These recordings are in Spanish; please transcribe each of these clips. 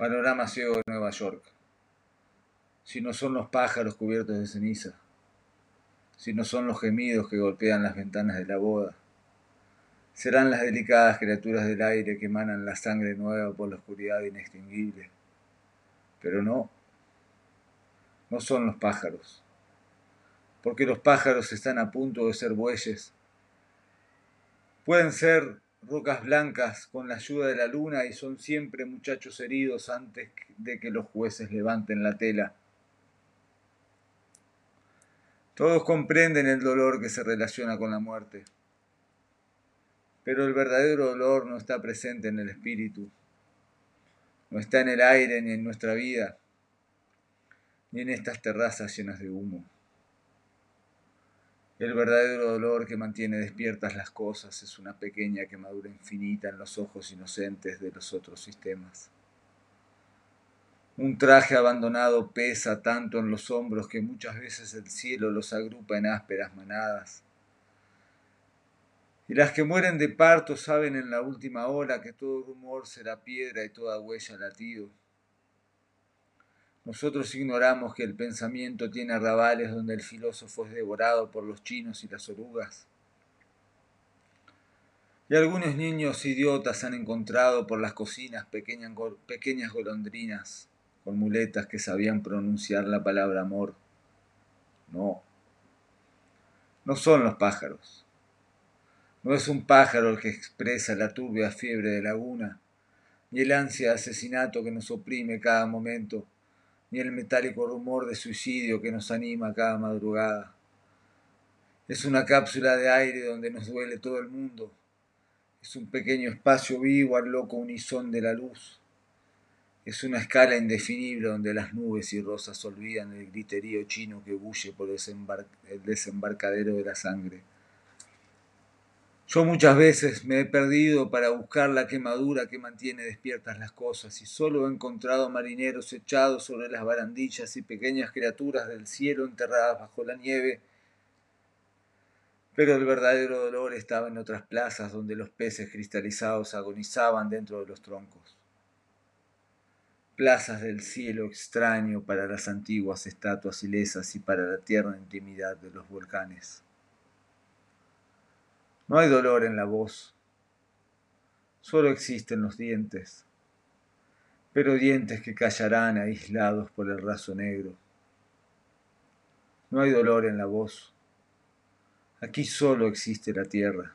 Panorama ciego de Nueva York. Si no son los pájaros cubiertos de ceniza, si no son los gemidos que golpean las ventanas de la boda, serán las delicadas criaturas del aire que emanan la sangre nueva por la oscuridad inextinguible. Pero no, no son los pájaros, porque los pájaros están a punto de ser bueyes. Pueden ser rocas blancas con la ayuda de la luna y son siempre muchachos heridos antes de que los jueces levanten la tela. Todos comprenden el dolor que se relaciona con la muerte, pero el verdadero dolor no está presente en el espíritu, no está en el aire ni en nuestra vida, ni en estas terrazas llenas de humo. El verdadero dolor que mantiene despiertas las cosas es una pequeña quemadura infinita en los ojos inocentes de los otros sistemas. Un traje abandonado pesa tanto en los hombros que muchas veces el cielo los agrupa en ásperas manadas. Y las que mueren de parto saben en la última hora que todo rumor será piedra y toda huella latido. Nosotros ignoramos que el pensamiento tiene arrabales donde el filósofo es devorado por los chinos y las orugas. Y algunos niños idiotas han encontrado por las cocinas pequeñas, pequeñas golondrinas con muletas que sabían pronunciar la palabra amor. No, no son los pájaros. No es un pájaro el que expresa la turbia fiebre de laguna, ni el ansia de asesinato que nos oprime cada momento ni el metálico rumor de suicidio que nos anima cada madrugada. Es una cápsula de aire donde nos duele todo el mundo. Es un pequeño espacio vivo al loco unisón de la luz. Es una escala indefinible donde las nubes y rosas olvidan el griterío chino que bulle por el desembarcadero de la sangre. Yo muchas veces me he perdido para buscar la quemadura que mantiene despiertas las cosas y solo he encontrado marineros echados sobre las barandillas y pequeñas criaturas del cielo enterradas bajo la nieve. Pero el verdadero dolor estaba en otras plazas donde los peces cristalizados agonizaban dentro de los troncos. Plazas del cielo extraño para las antiguas estatuas ilesas y para la tierna intimidad de los volcanes. No hay dolor en la voz, solo existen los dientes, pero dientes que callarán aislados por el raso negro. No hay dolor en la voz, aquí solo existe la tierra,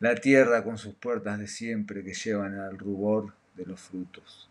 la tierra con sus puertas de siempre que llevan al rubor de los frutos.